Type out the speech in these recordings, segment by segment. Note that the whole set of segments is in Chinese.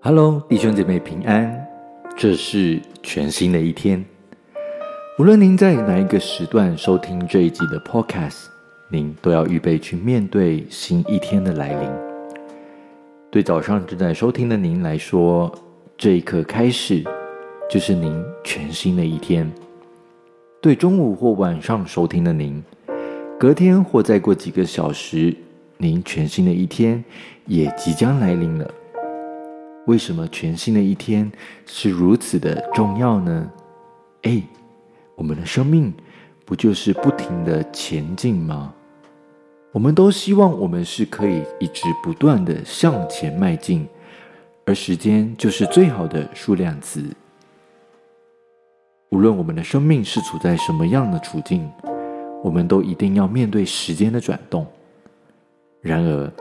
Hello，弟兄姐妹平安，这是全新的一天。无论您在哪一个时段收听这一集的 Podcast，您都要预备去面对新一天的来临。对早上正在收听的您来说，这一刻开始就是您全新的一天；对中午或晚上收听的您，隔天或再过几个小时，您全新的一天也即将来临了。为什么全新的一天是如此的重要呢？哎，我们的生命不就是不停的前进吗？我们都希望我们是可以一直不断的向前迈进，而时间就是最好的数量词。无论我们的生命是处在什么样的处境，我们都一定要面对时间的转动。然而，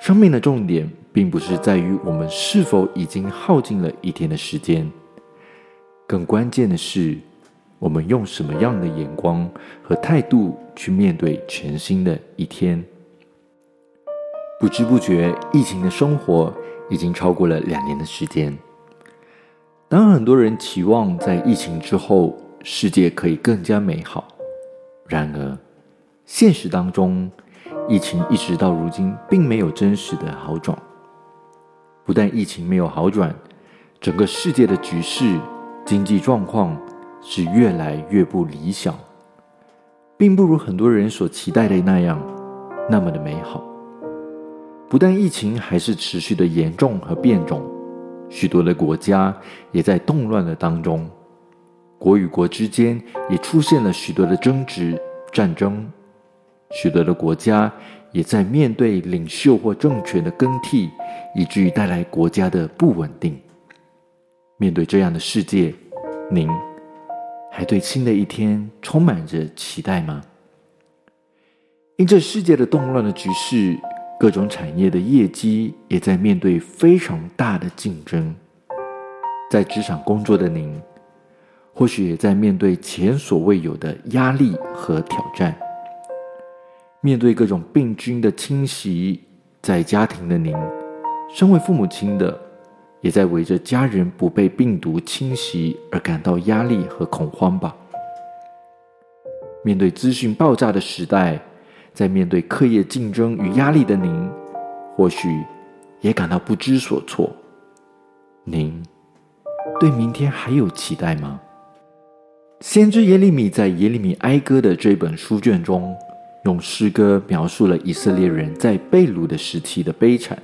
生命的重点。并不是在于我们是否已经耗尽了一天的时间，更关键的是，我们用什么样的眼光和态度去面对全新的一天。不知不觉，疫情的生活已经超过了两年的时间。当很多人期望在疫情之后世界可以更加美好，然而现实当中，疫情一直到如今并没有真实的好转。不但疫情没有好转，整个世界的局势、经济状况是越来越不理想，并不如很多人所期待的那样那么的美好。不但疫情还是持续的严重和变种，许多的国家也在动乱的当中，国与国之间也出现了许多的争执、战争，许多的国家。也在面对领袖或政权的更替，以至于带来国家的不稳定。面对这样的世界，您还对新的一天充满着期待吗？因这世界的动乱的局势，各种产业的业绩也在面对非常大的竞争。在职场工作的您，或许也在面对前所未有的压力和挑战。面对各种病菌的侵袭，在家庭的您，身为父母亲的，也在围着家人不被病毒侵袭而感到压力和恐慌吧。面对资讯爆炸的时代，在面对课业竞争与压力的您，或许也感到不知所措。您对明天还有期待吗？先知耶利米在耶利米哀歌的这本书卷中。用诗歌描述了以色列人在被掳的时期的悲惨。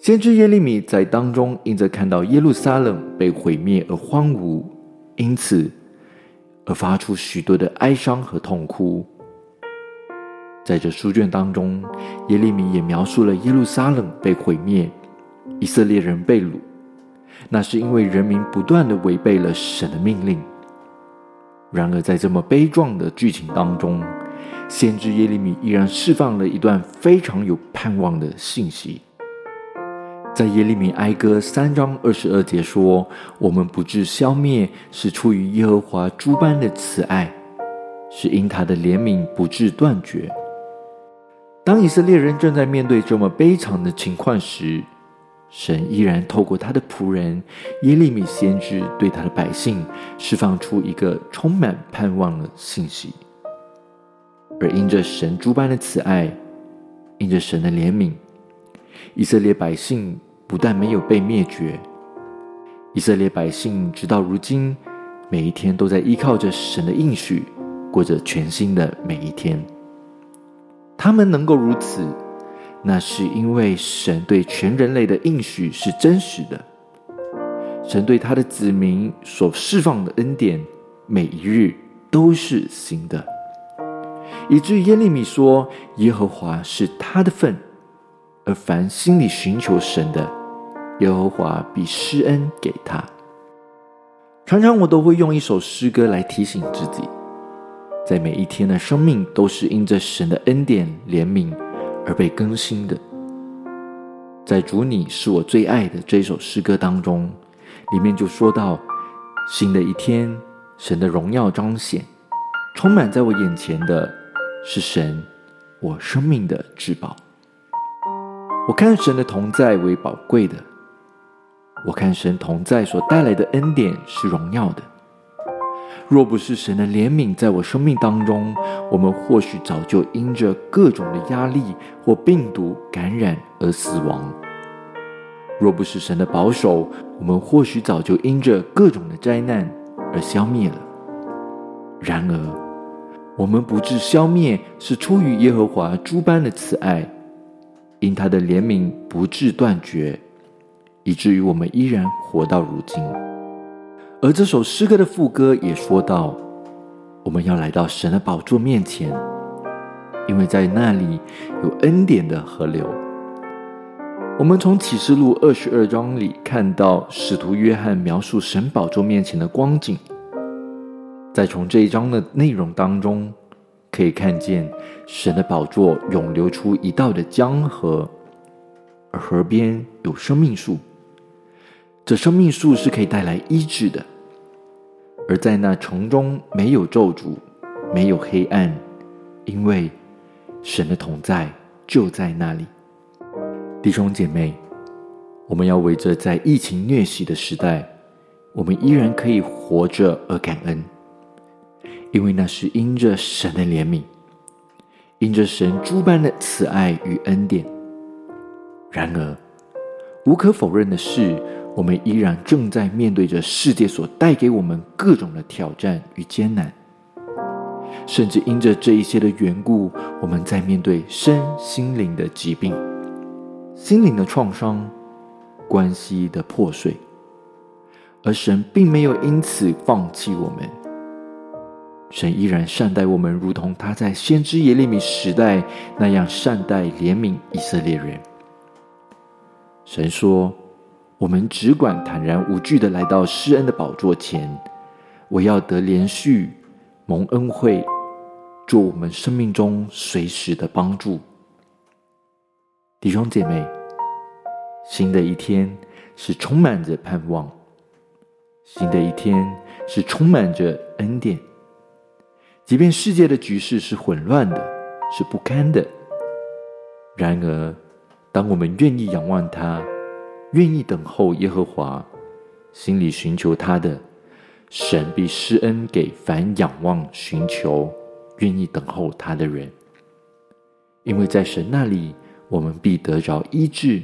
先知耶利米在当中因着看到耶路撒冷被毁灭而荒芜，因此而发出许多的哀伤和痛哭。在这书卷当中，耶利米也描述了耶路撒冷被毁灭，以色列人被掳，那是因为人民不断的违背了神的命令。然而，在这么悲壮的剧情当中，先知耶利米依然释放了一段非常有盼望的信息，在耶利米哀歌三章二十二节说：“我们不至消灭，是出于耶和华诸般的慈爱，是因他的怜悯不至断绝。”当以色列人正在面对这么悲惨的情况时，神依然透过他的仆人耶利米先知，对他的百姓释放出一个充满盼望的信息。而因着神诸般的慈爱，因着神的怜悯，以色列百姓不但没有被灭绝，以色列百姓直到如今，每一天都在依靠着神的应许，过着全新的每一天。他们能够如此，那是因为神对全人类的应许是真实的，神对他的子民所释放的恩典，每一日都是新的。以至于耶利米说：“耶和华是他的份，而凡心里寻求神的，耶和华必施恩给他。”常常我都会用一首诗歌来提醒自己，在每一天的生命都是因着神的恩典怜悯而被更新的。在主你是我最爱的这首诗歌当中，里面就说到：新的一天，神的荣耀彰显，充满在我眼前的。是神，我生命的至宝。我看神的同在为宝贵的，我看神同在所带来的恩典是荣耀的。若不是神的怜悯在我生命当中，我们或许早就因着各种的压力或病毒感染而死亡。若不是神的保守，我们或许早就因着各种的灾难而消灭了。然而，我们不致消灭，是出于耶和华诸般的慈爱，因他的怜悯不致断绝，以至于我们依然活到如今。而这首诗歌的副歌也说到，我们要来到神的宝座面前，因为在那里有恩典的河流。我们从启示录二十二章里看到使徒约翰描述神宝座面前的光景，再从这一章的内容当中，可以看见神的宝座涌流出一道的江河，而河边有生命树，这生命树是可以带来医治的，而在那城中没有咒诅，没有黑暗，因为神的同在就在那里。弟兄姐妹，我们要围着在疫情虐袭的时代，我们依然可以活着而感恩，因为那是因着神的怜悯，因着神诸般的慈爱与恩典。然而，无可否认的是，我们依然正在面对着世界所带给我们各种的挑战与艰难，甚至因着这一些的缘故，我们在面对身心灵的疾病。心灵的创伤，关系的破碎，而神并没有因此放弃我们。神依然善待我们，如同他在先知耶利米时代那样善待怜悯以色列人。神说：“我们只管坦然无惧的来到施恩的宝座前，我要得连续蒙恩惠，做我们生命中随时的帮助。”弟兄姐妹，新的一天是充满着盼望，新的一天是充满着恩典。即便世界的局势是混乱的，是不堪的，然而，当我们愿意仰望他，愿意等候耶和华，心里寻求他的，神必施恩给凡仰望、寻求、愿意等候他的人，因为在神那里。我们必得着医治，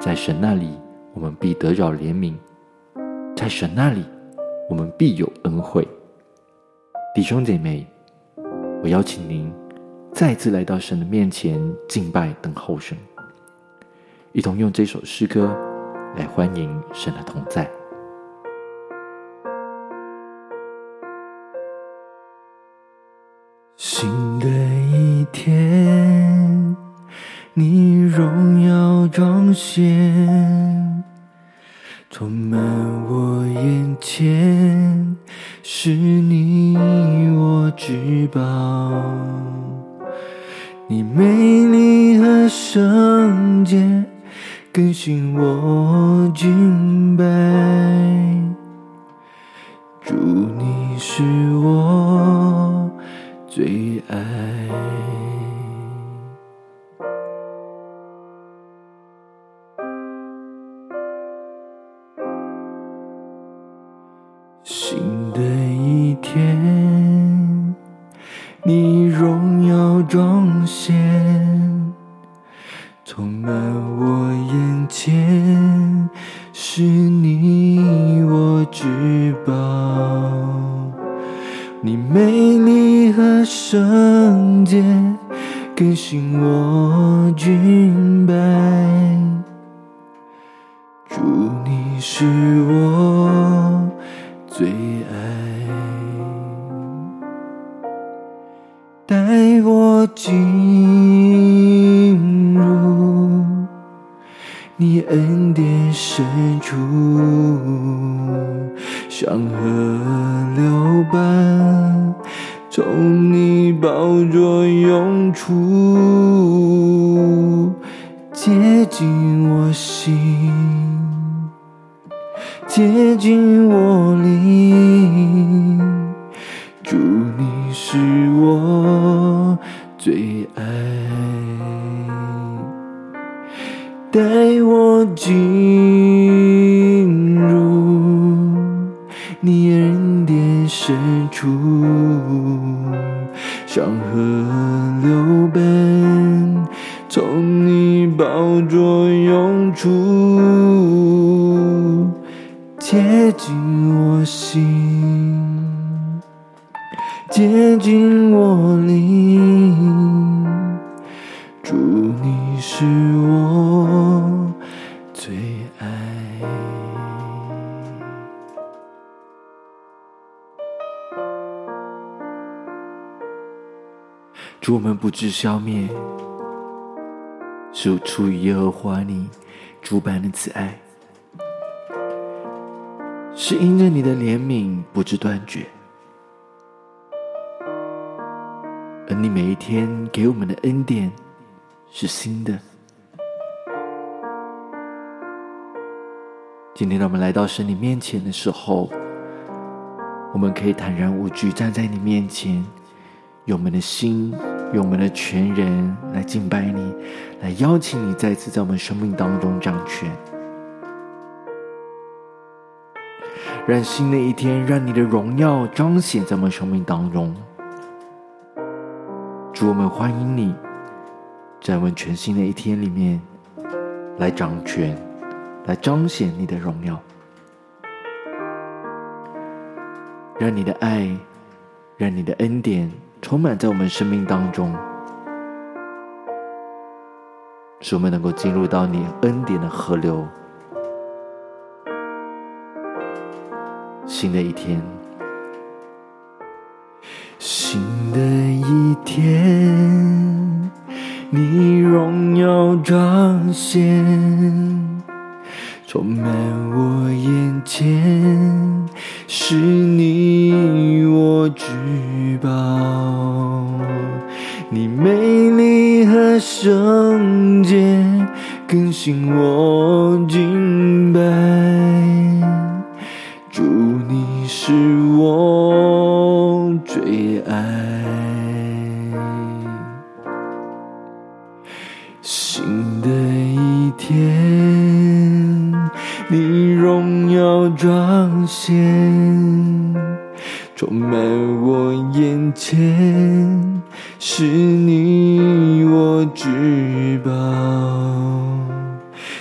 在神那里；我们必得着怜悯，在神那里；我们必有恩惠。弟兄姐妹，我邀请您再次来到神的面前敬拜，等候神，一同用这首诗歌来欢迎神的同在。新的一天。你荣耀彰显，充满我眼前，是你我至宝。你美丽和圣洁，更新我敬拜。祝，你是至宝。你美丽和圣洁，更新我敬拜。祝你是像河流般从你宝座涌出，接近我心。接近我灵，祝你是我最爱，接近我心。接近我灵，主你是我最爱。主我们不致消灭，是出于耶和华你主般的慈爱，是因着你的怜悯不致断绝。而你每一天给我们的恩典是新的。今天，当我们来到神你面前的时候，我们可以坦然无惧站在你面前，用我们的心，用我们的全人来敬拜你，来邀请你再次在我们生命当中掌权，让新的一天，让你的荣耀彰显在我们生命当中。主，我们欢迎你，在我们全新的一天里面来掌权，来彰显你的荣耀，让你的爱，让你的恩典充满在我们生命当中，使我们能够进入到你恩典的河流。新的一天。新的一天，你荣耀彰显，充满我眼前，是你我至宝。你美丽和圣洁，更新我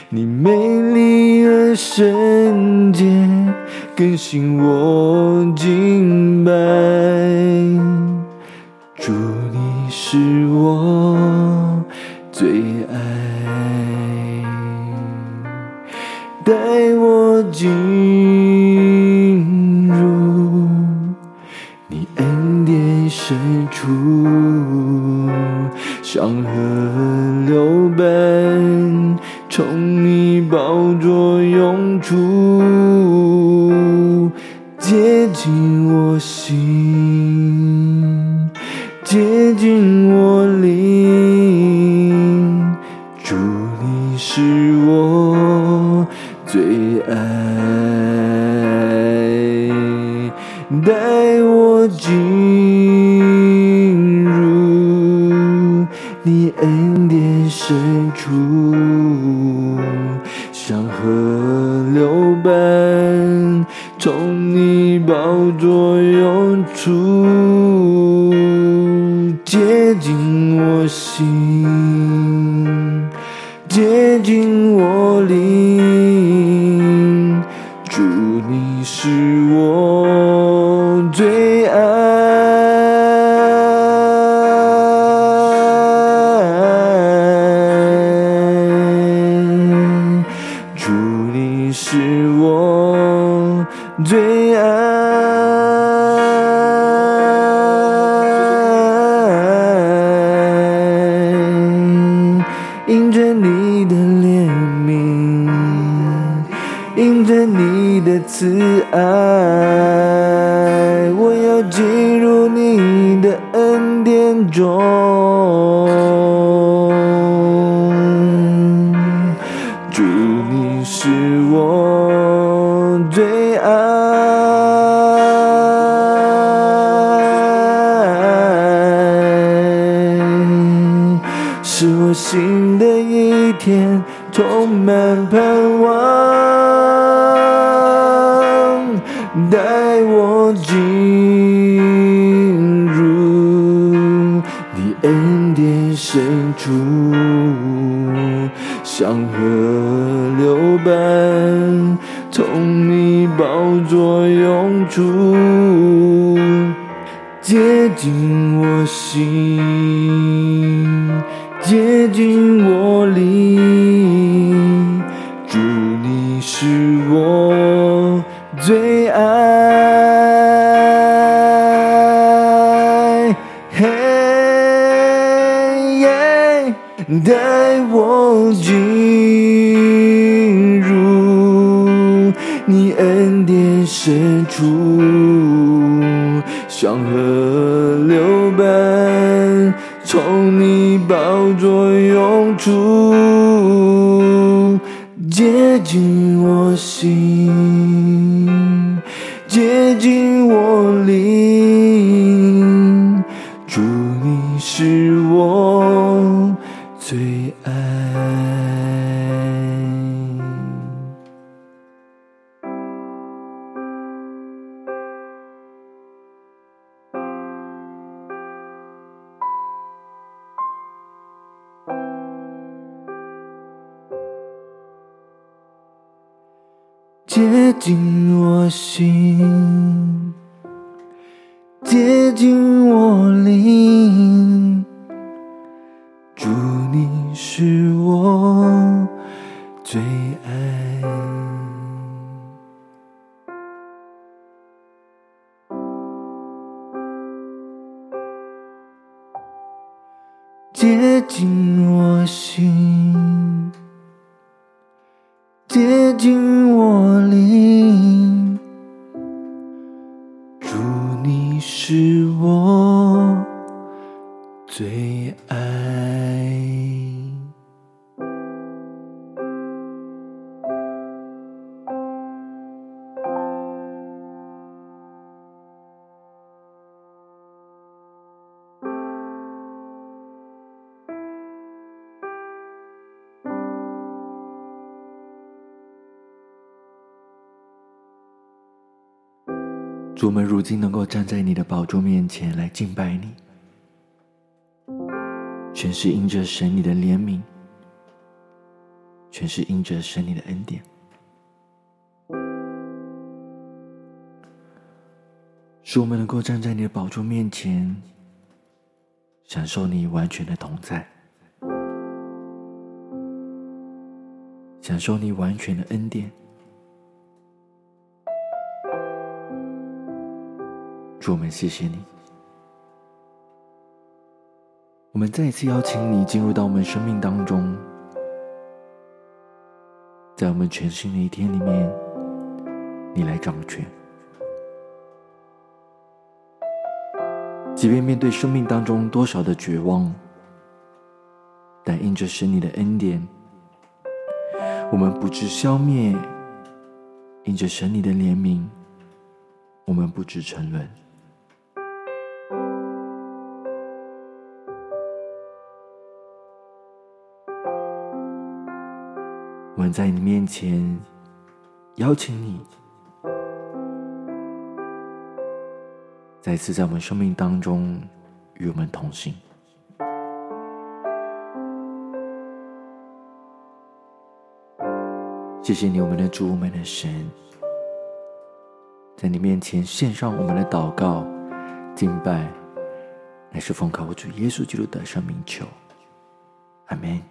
你美丽而圣洁，更新我敬拜。接近我心，接近我灵。心，接近我灵。你的慈爱，我要进入你的恩典中。恩典深处，像河流般从你宝座涌出。接近我心，深处。像河流般从你宝座涌出，接近我心，接近我接近我心，接近我灵，祝你是我最爱。接近我心。接近是我最爱。我们如今能够站在你的宝座面前来敬拜你，全是因着神你的怜悯，全是因着神你的恩典。使我们能够站在你的宝座面前，享受你完全的同在，享受你完全的恩典。主，我们谢谢你。我们再一次邀请你进入到我们生命当中，在我们全新的一天里面，你来掌权。即便面对生命当中多少的绝望，但因着神你的恩典，我们不致消灭；因着神你的怜悯，我们不致沉沦。们在你面前邀请你，再次在我们生命当中与我们同行。谢谢你，我们的主，我们的神，在你面前献上我们的祷告、敬拜，乃是奉靠我主耶稣基督的生命求。阿门。